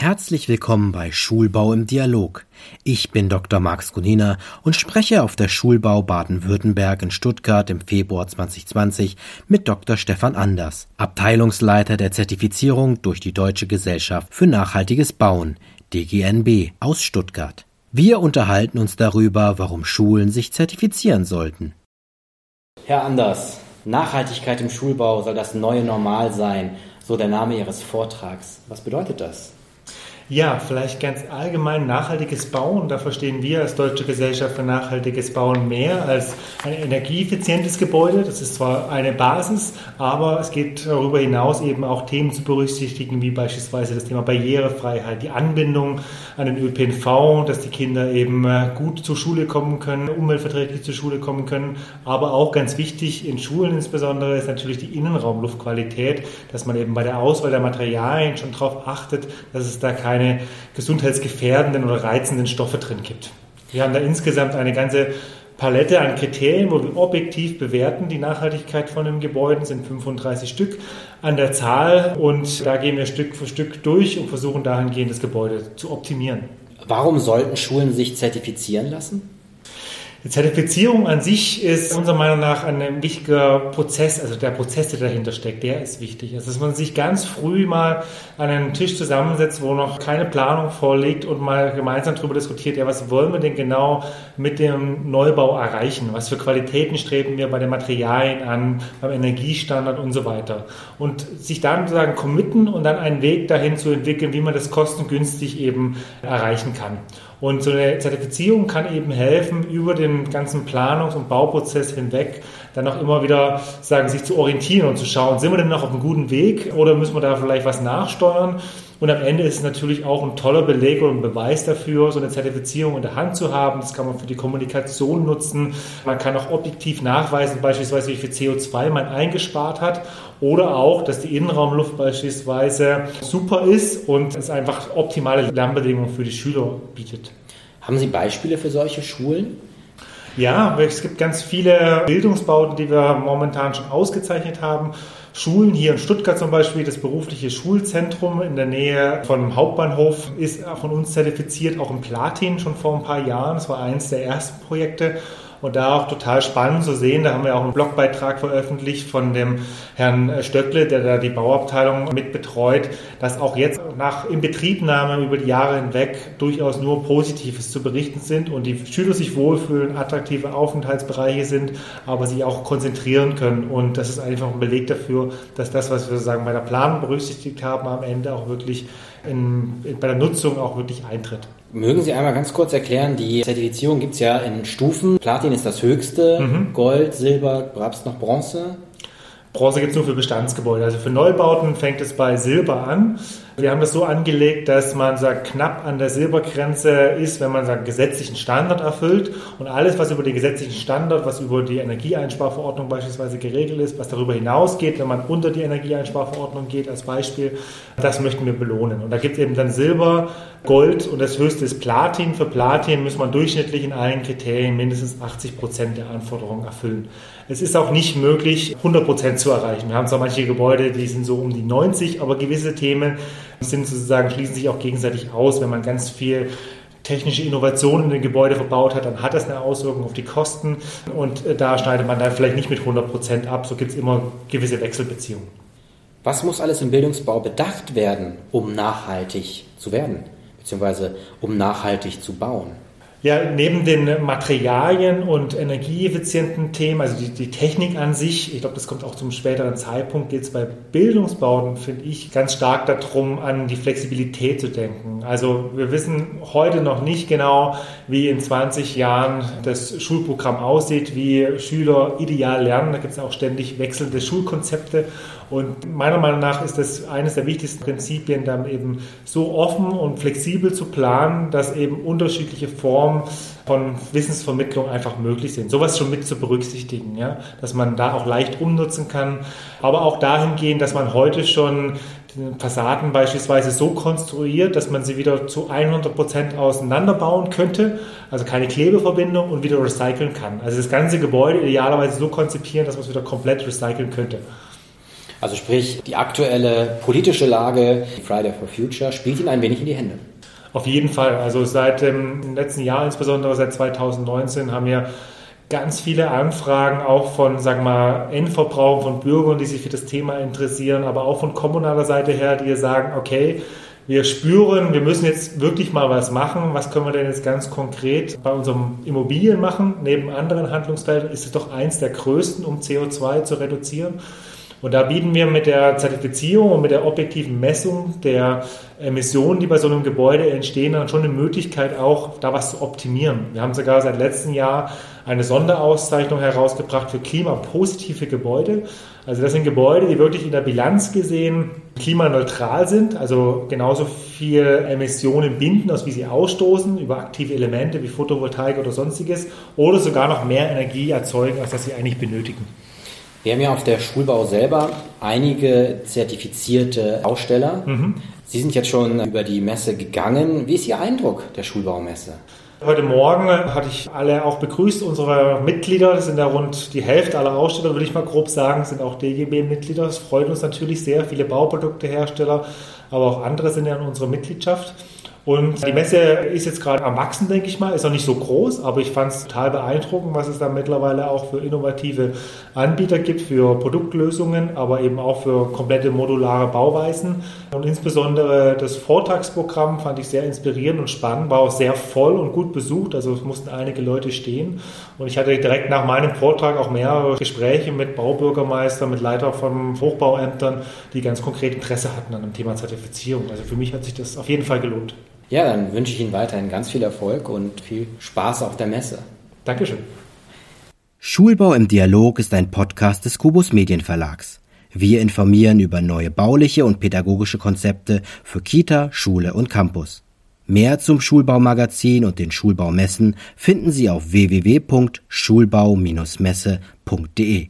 Herzlich willkommen bei Schulbau im Dialog. Ich bin Dr. Max Gunina und spreche auf der Schulbau Baden-Württemberg in Stuttgart im Februar 2020 mit Dr. Stefan Anders, Abteilungsleiter der Zertifizierung durch die Deutsche Gesellschaft für nachhaltiges Bauen, DGNB, aus Stuttgart. Wir unterhalten uns darüber, warum Schulen sich zertifizieren sollten. Herr Anders, Nachhaltigkeit im Schulbau soll das neue Normal sein, so der Name Ihres Vortrags. Was bedeutet das? Ja, vielleicht ganz allgemein nachhaltiges Bauen. Da verstehen wir als Deutsche Gesellschaft für nachhaltiges Bauen mehr als ein energieeffizientes Gebäude. Das ist zwar eine Basis, aber es geht darüber hinaus eben auch Themen zu berücksichtigen, wie beispielsweise das Thema Barrierefreiheit, die Anbindung an den ÖPNV, dass die Kinder eben äh, gut zur Schule kommen können, umweltverträglich zur Schule kommen können. Aber auch ganz wichtig in Schulen insbesondere ist natürlich die Innenraumluftqualität, dass man eben bei der Auswahl der Materialien schon darauf achtet, dass es da keine keine gesundheitsgefährdenden oder reizenden Stoffe drin gibt. Wir haben da insgesamt eine ganze Palette an Kriterien, wo wir objektiv bewerten die Nachhaltigkeit von den Gebäuden, sind 35 Stück an der Zahl und da gehen wir Stück für Stück durch und versuchen dahingehend das Gebäude zu optimieren. Warum sollten Schulen sich zertifizieren lassen? Die Zertifizierung an sich ist unserer Meinung nach ein wichtiger Prozess, also der Prozess, der dahinter steckt, der ist wichtig. Also, dass man sich ganz früh mal an einen Tisch zusammensetzt, wo noch keine Planung vorliegt und mal gemeinsam darüber diskutiert, ja, was wollen wir denn genau mit dem Neubau erreichen? Was für Qualitäten streben wir bei den Materialien an, beim Energiestandard und so weiter? Und sich dann sozusagen committen und dann einen Weg dahin zu entwickeln, wie man das kostengünstig eben erreichen kann. Und so eine Zertifizierung kann eben helfen, über den ganzen Planungs- und Bauprozess hinweg dann auch immer wieder sagen, sich zu orientieren und zu schauen, sind wir denn noch auf einem guten Weg oder müssen wir da vielleicht was nachsteuern? Und am Ende ist es natürlich auch ein toller Beleg und ein Beweis dafür, so eine Zertifizierung in der Hand zu haben. Das kann man für die Kommunikation nutzen. Man kann auch objektiv nachweisen, beispielsweise wie viel CO2 man eingespart hat oder auch, dass die Innenraumluft beispielsweise super ist und es einfach optimale Lernbedingungen für die Schüler bietet. Haben Sie Beispiele für solche Schulen? Ja, es gibt ganz viele Bildungsbauten, die wir momentan schon ausgezeichnet haben. Schulen hier in Stuttgart zum Beispiel, das berufliche Schulzentrum in der Nähe vom Hauptbahnhof ist von uns zertifiziert, auch im Platin schon vor ein paar Jahren. Das war eines der ersten Projekte. Und da auch total spannend zu sehen, da haben wir auch einen Blogbeitrag veröffentlicht von dem Herrn Stöckle, der da die Bauabteilung mit betreut, dass auch jetzt nach Inbetriebnahme über die Jahre hinweg durchaus nur Positives zu berichten sind und die Schüler sich wohlfühlen, attraktive Aufenthaltsbereiche sind, aber sich auch konzentrieren können. Und das ist einfach ein Beleg dafür, dass das, was wir sagen bei der Planung berücksichtigt haben, am Ende auch wirklich in, bei der Nutzung auch wirklich eintritt. Mögen Sie einmal ganz kurz erklären, die Zertifizierung gibt es ja in Stufen. Platin ist das höchste, mhm. Gold, Silber, gab es noch Bronze? Bronze gibt es nur für Bestandsgebäude. Also für Neubauten fängt es bei Silber an. Wir haben das so angelegt, dass man sagt, knapp an der Silbergrenze ist, wenn man sagt, gesetzlichen Standard erfüllt. Und alles, was über den gesetzlichen Standard, was über die Energieeinsparverordnung beispielsweise geregelt ist, was darüber hinausgeht, wenn man unter die Energieeinsparverordnung geht als Beispiel, das möchten wir belohnen. Und da gibt es eben dann Silber, Gold und das höchste ist Platin. Für Platin muss man durchschnittlich in allen Kriterien mindestens 80 Prozent der Anforderungen erfüllen. Es ist auch nicht möglich, 100 Prozent zu erreichen. Wir haben zwar manche Gebäude, die sind so um die 90, aber gewisse Themen sind sozusagen, schließen sich auch gegenseitig aus. Wenn man ganz viel technische Innovationen in den Gebäude verbaut hat, dann hat das eine Auswirkung auf die Kosten und äh, da schneidet man dann vielleicht nicht mit 100 Prozent ab. So gibt es immer gewisse Wechselbeziehungen. Was muss alles im Bildungsbau bedacht werden, um nachhaltig zu werden, beziehungsweise um nachhaltig zu bauen? Ja, neben den Materialien und energieeffizienten Themen, also die, die Technik an sich, ich glaube, das kommt auch zum späteren Zeitpunkt, geht es bei Bildungsbauten, finde ich, ganz stark darum, an die Flexibilität zu denken. Also wir wissen heute noch nicht genau, wie in 20 Jahren das Schulprogramm aussieht, wie Schüler ideal lernen. Da gibt es auch ständig wechselnde Schulkonzepte. Und meiner Meinung nach ist das eines der wichtigsten Prinzipien, dann eben so offen und flexibel zu planen, dass eben unterschiedliche Formen von Wissensvermittlung einfach möglich sind. Sowas schon mit zu berücksichtigen, ja, dass man da auch leicht umnutzen kann, aber auch dahingehend, dass man heute schon Fassaden beispielsweise so konstruiert, dass man sie wieder zu 100 Prozent auseinanderbauen könnte, also keine Klebeverbindung und wieder recyceln kann. Also das ganze Gebäude idealerweise so konzipieren, dass man es wieder komplett recyceln könnte. Also sprich, die aktuelle politische Lage, Friday for Future, spielt Ihnen ein wenig in die Hände. Auf jeden Fall. Also seit dem letzten Jahr, insbesondere seit 2019, haben wir ganz viele Anfragen auch von, sagen mal, Endverbrauchern, von Bürgern, die sich für das Thema interessieren, aber auch von kommunaler Seite her, die sagen, okay, wir spüren, wir müssen jetzt wirklich mal was machen. Was können wir denn jetzt ganz konkret bei unserem Immobilien machen? Neben anderen Handlungsfeldern ist es doch eins der größten, um CO2 zu reduzieren. Und da bieten wir mit der Zertifizierung und mit der objektiven Messung der Emissionen, die bei so einem Gebäude entstehen, dann schon eine Möglichkeit auch, da was zu optimieren. Wir haben sogar seit letztem Jahr eine Sonderauszeichnung herausgebracht für klimapositive Gebäude. Also das sind Gebäude, die wirklich in der Bilanz gesehen klimaneutral sind, also genauso viel Emissionen binden, als wie sie ausstoßen, über aktive Elemente wie Photovoltaik oder sonstiges, oder sogar noch mehr Energie erzeugen, als dass sie eigentlich benötigen. Wir haben ja auf der Schulbau selber einige zertifizierte Aussteller. Mhm. Sie sind jetzt schon über die Messe gegangen. Wie ist Ihr Eindruck der Schulbaumesse? Heute Morgen hatte ich alle auch begrüßt, unsere Mitglieder, das sind ja rund die Hälfte aller Aussteller, würde ich mal grob sagen, sind auch DGB-Mitglieder. Das freut uns natürlich sehr, viele Bauproduktehersteller, aber auch andere sind ja in unserer Mitgliedschaft. Und die Messe ist jetzt gerade am Wachsen, denke ich mal. Ist noch nicht so groß, aber ich fand es total beeindruckend, was es da mittlerweile auch für innovative Anbieter gibt, für Produktlösungen, aber eben auch für komplette modulare Bauweisen. Und insbesondere das Vortragsprogramm fand ich sehr inspirierend und spannend, war auch sehr voll und gut besucht. Also es mussten einige Leute stehen. Und ich hatte direkt nach meinem Vortrag auch mehrere Gespräche mit Baubürgermeistern, mit Leiter von Hochbauämtern, die ganz konkret Interesse hatten an dem Thema Zertifizierung. Also für mich hat sich das auf jeden Fall gelohnt. Ja, dann wünsche ich Ihnen weiterhin ganz viel Erfolg und viel Spaß auf der Messe. Dankeschön. Schulbau im Dialog ist ein Podcast des Kubus Medienverlags. Wir informieren über neue bauliche und pädagogische Konzepte für Kita, Schule und Campus. Mehr zum Schulbaumagazin und den Schulbaumessen finden Sie auf www.schulbau-messe.de.